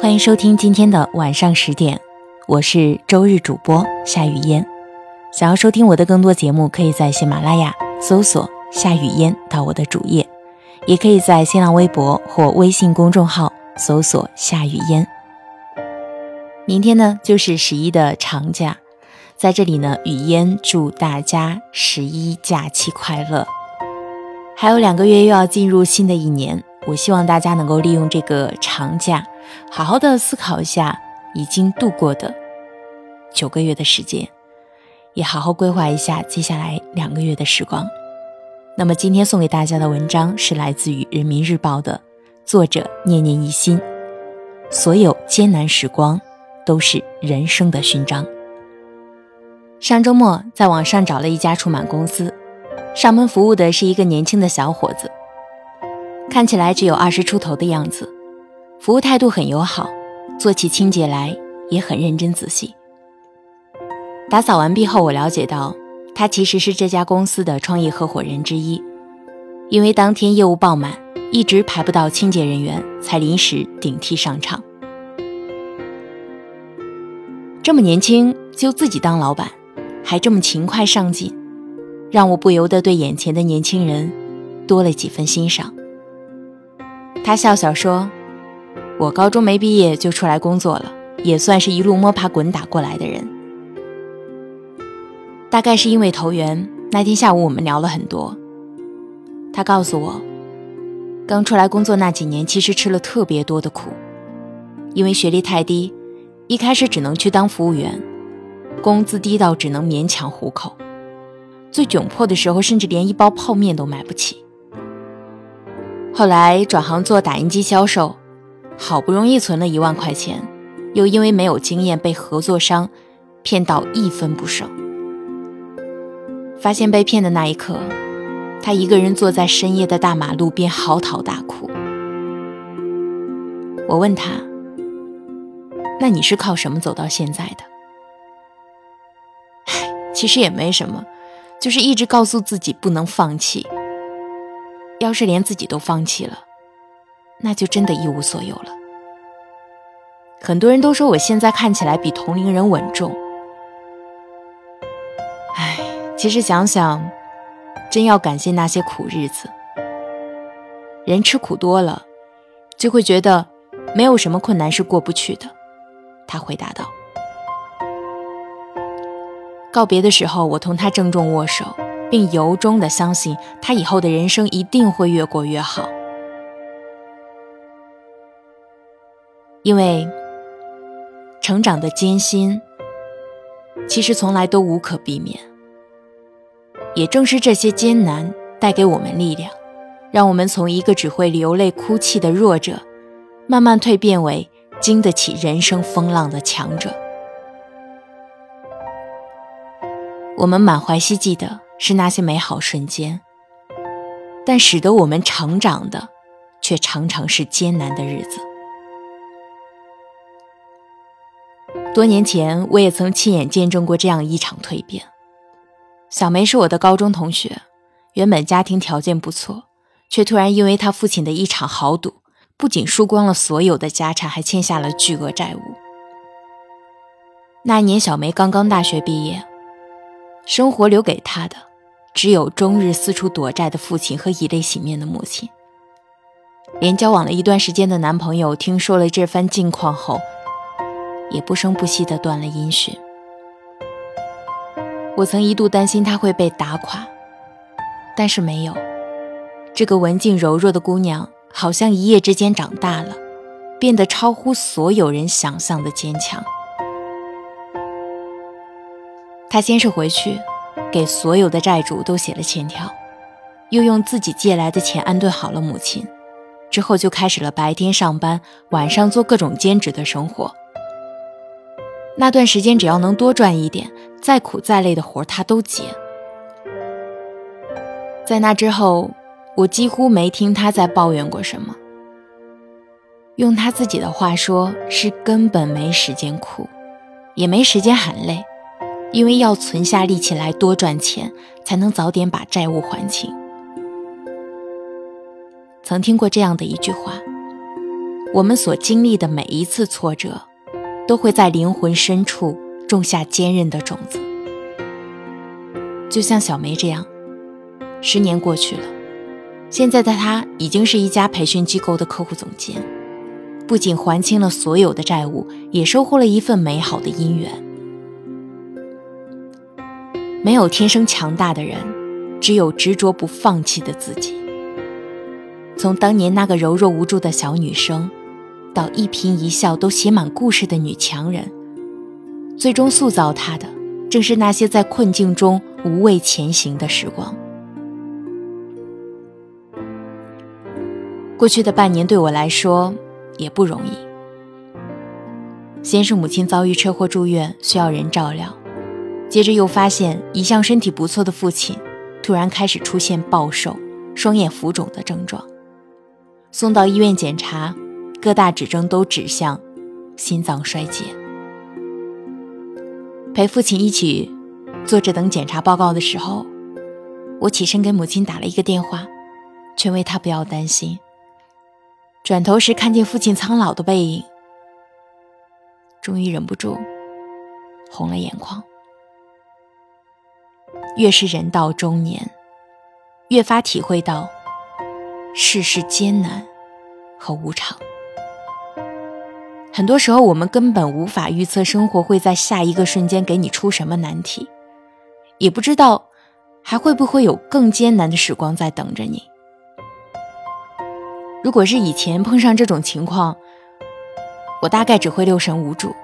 欢迎收听今天的晚上十点，我是周日主播夏雨嫣。想要收听我的更多节目，可以在喜马拉雅搜索“夏雨嫣”到我的主页，也可以在新浪微博或微信公众号搜索“夏雨嫣”。明天呢就是十一的长假，在这里呢，雨嫣祝大家十一假期快乐。还有两个月又要进入新的一年，我希望大家能够利用这个长假。好好的思考一下已经度过的九个月的时间，也好好规划一下接下来两个月的时光。那么今天送给大家的文章是来自于人民日报的作者念念一心。所有艰难时光都是人生的勋章。上周末在网上找了一家出版公司，上门服务的是一个年轻的小伙子，看起来只有二十出头的样子。服务态度很友好，做起清洁来也很认真仔细。打扫完毕后，我了解到他其实是这家公司的创业合伙人之一，因为当天业务爆满，一直排不到清洁人员，才临时顶替上场。这么年轻就自己当老板，还这么勤快上进，让我不由得对眼前的年轻人多了几分欣赏。他笑笑说。我高中没毕业就出来工作了，也算是一路摸爬滚打过来的人。大概是因为投缘，那天下午我们聊了很多。他告诉我，刚出来工作那几年，其实吃了特别多的苦，因为学历太低，一开始只能去当服务员，工资低到只能勉强糊口，最窘迫的时候，甚至连一包泡面都买不起。后来转行做打印机销售。好不容易存了一万块钱，又因为没有经验被合作商骗到一分不剩。发现被骗的那一刻，他一个人坐在深夜的大马路边嚎啕大哭。我问他：“那你是靠什么走到现在的？”其实也没什么，就是一直告诉自己不能放弃。要是连自己都放弃了。那就真的一无所有了。很多人都说我现在看起来比同龄人稳重，唉，其实想想，真要感谢那些苦日子。人吃苦多了，就会觉得没有什么困难是过不去的。他回答道。告别的时候，我同他郑重握手，并由衷的相信他以后的人生一定会越过越好。因为成长的艰辛，其实从来都无可避免。也正是这些艰难带给我们力量，让我们从一个只会流泪哭泣的弱者，慢慢蜕变为经得起人生风浪的强者。我们满怀希冀的是那些美好瞬间，但使得我们成长的，却常常是艰难的日子。多年前，我也曾亲眼见证过这样一场蜕变。小梅是我的高中同学，原本家庭条件不错，却突然因为她父亲的一场豪赌，不仅输光了所有的家产，还欠下了巨额债务。那年，小梅刚刚大学毕业，生活留给她的只有终日四处躲债的父亲和以泪洗面的母亲。连交往了一段时间的男朋友听说了这番境况后，也不声不息地断了音讯。我曾一度担心她会被打垮，但是没有。这个文静柔弱的姑娘，好像一夜之间长大了，变得超乎所有人想象的坚强。他先是回去，给所有的债主都写了欠条，又用自己借来的钱安顿好了母亲，之后就开始了白天上班，晚上做各种兼职的生活。那段时间，只要能多赚一点，再苦再累的活他都接。在那之后，我几乎没听他在抱怨过什么。用他自己的话说，是根本没时间哭，也没时间喊累，因为要存下力气来多赚钱，才能早点把债务还清。曾听过这样的一句话：我们所经历的每一次挫折，都会在灵魂深处种下坚韧的种子。就像小梅这样，十年过去了，现在的她已经是一家培训机构的客户总监，不仅还清了所有的债务，也收获了一份美好的姻缘。没有天生强大的人，只有执着不放弃的自己。从当年那个柔弱无助的小女生，到一颦一笑都写满故事的女强人，最终塑造她的，正是那些在困境中无畏前行的时光。过去的半年对我来说也不容易。先是母亲遭遇车祸住院，需要人照料，接着又发现一向身体不错的父亲，突然开始出现暴瘦、双眼浮肿的症状。送到医院检查，各大指征都指向心脏衰竭。陪父亲一起坐着等检查报告的时候，我起身给母亲打了一个电话，劝慰她不要担心。转头时看见父亲苍老的背影，终于忍不住红了眼眶。越是人到中年，越发体会到。世事艰难和无常，很多时候我们根本无法预测生活会在下一个瞬间给你出什么难题，也不知道还会不会有更艰难的时光在等着你。如果是以前碰上这种情况，我大概只会六神无主。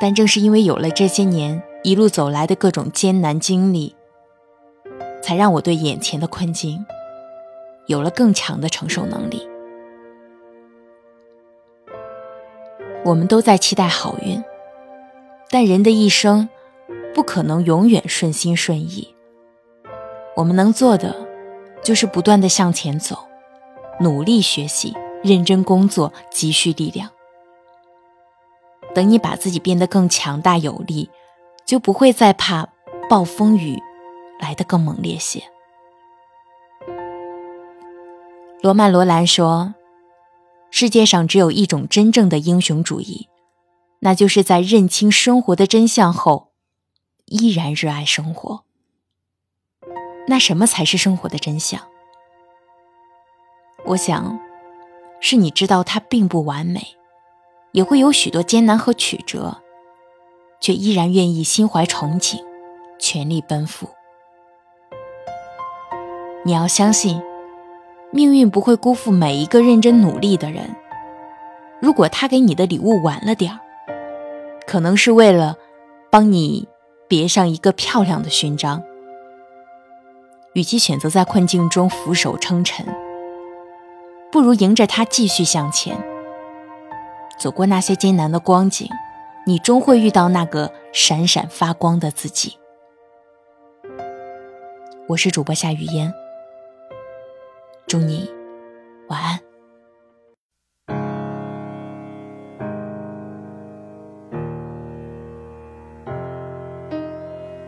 但正是因为有了这些年一路走来的各种艰难经历，才让我对眼前的困境。有了更强的承受能力，我们都在期待好运，但人的一生不可能永远顺心顺意。我们能做的就是不断的向前走，努力学习，认真工作，积蓄力量。等你把自己变得更强大有力，就不会再怕暴风雨来得更猛烈些。罗曼·罗兰说：“世界上只有一种真正的英雄主义，那就是在认清生活的真相后，依然热爱生活。那什么才是生活的真相？我想，是你知道它并不完美，也会有许多艰难和曲折，却依然愿意心怀憧憬，全力奔赴。你要相信。”命运不会辜负每一个认真努力的人。如果他给你的礼物晚了点儿，可能是为了帮你别上一个漂亮的勋章。与其选择在困境中俯首称臣，不如迎着他继续向前。走过那些艰难的光景，你终会遇到那个闪闪发光的自己。我是主播夏雨嫣。祝你晚安。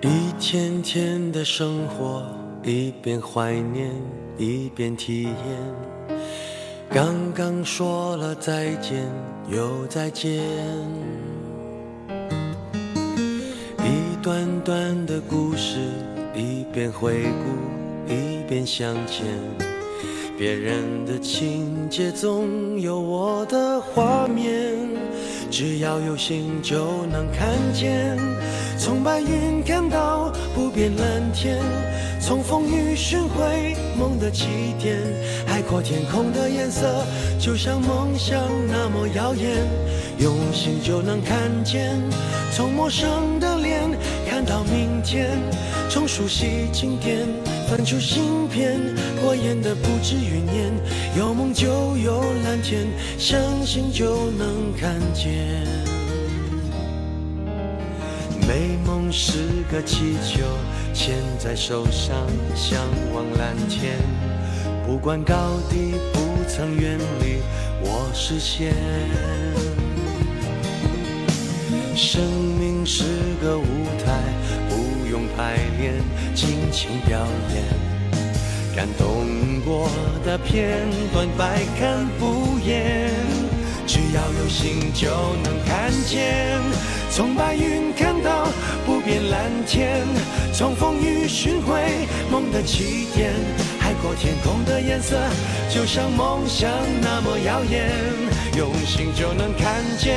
一天天的生活，一边怀念，一边体验。刚刚说了再见，又再见。短短的故事，一边回顾，一边向前。别人的情节总有我的画面，只要有心就能看见。从白云看到不变蓝天，从风雨寻回梦的起点。海阔天空的颜色，就像梦想那么耀眼。用心就能看见，从陌生到明天，从熟悉经典。翻出新篇，过眼的不止云烟。有梦就有蓝天，相信就能看见。美梦是个气球，牵在手上，向往蓝天。不管高低，不曾远离我视线。生命是个舞台，不用排练，尽情表演。感动过的片段，百看不厌。只要有心就能看见，从白云看到不变蓝天，从风雨寻回梦的起点。海阔天空的颜色，就像梦想那么耀眼。用心就能看见，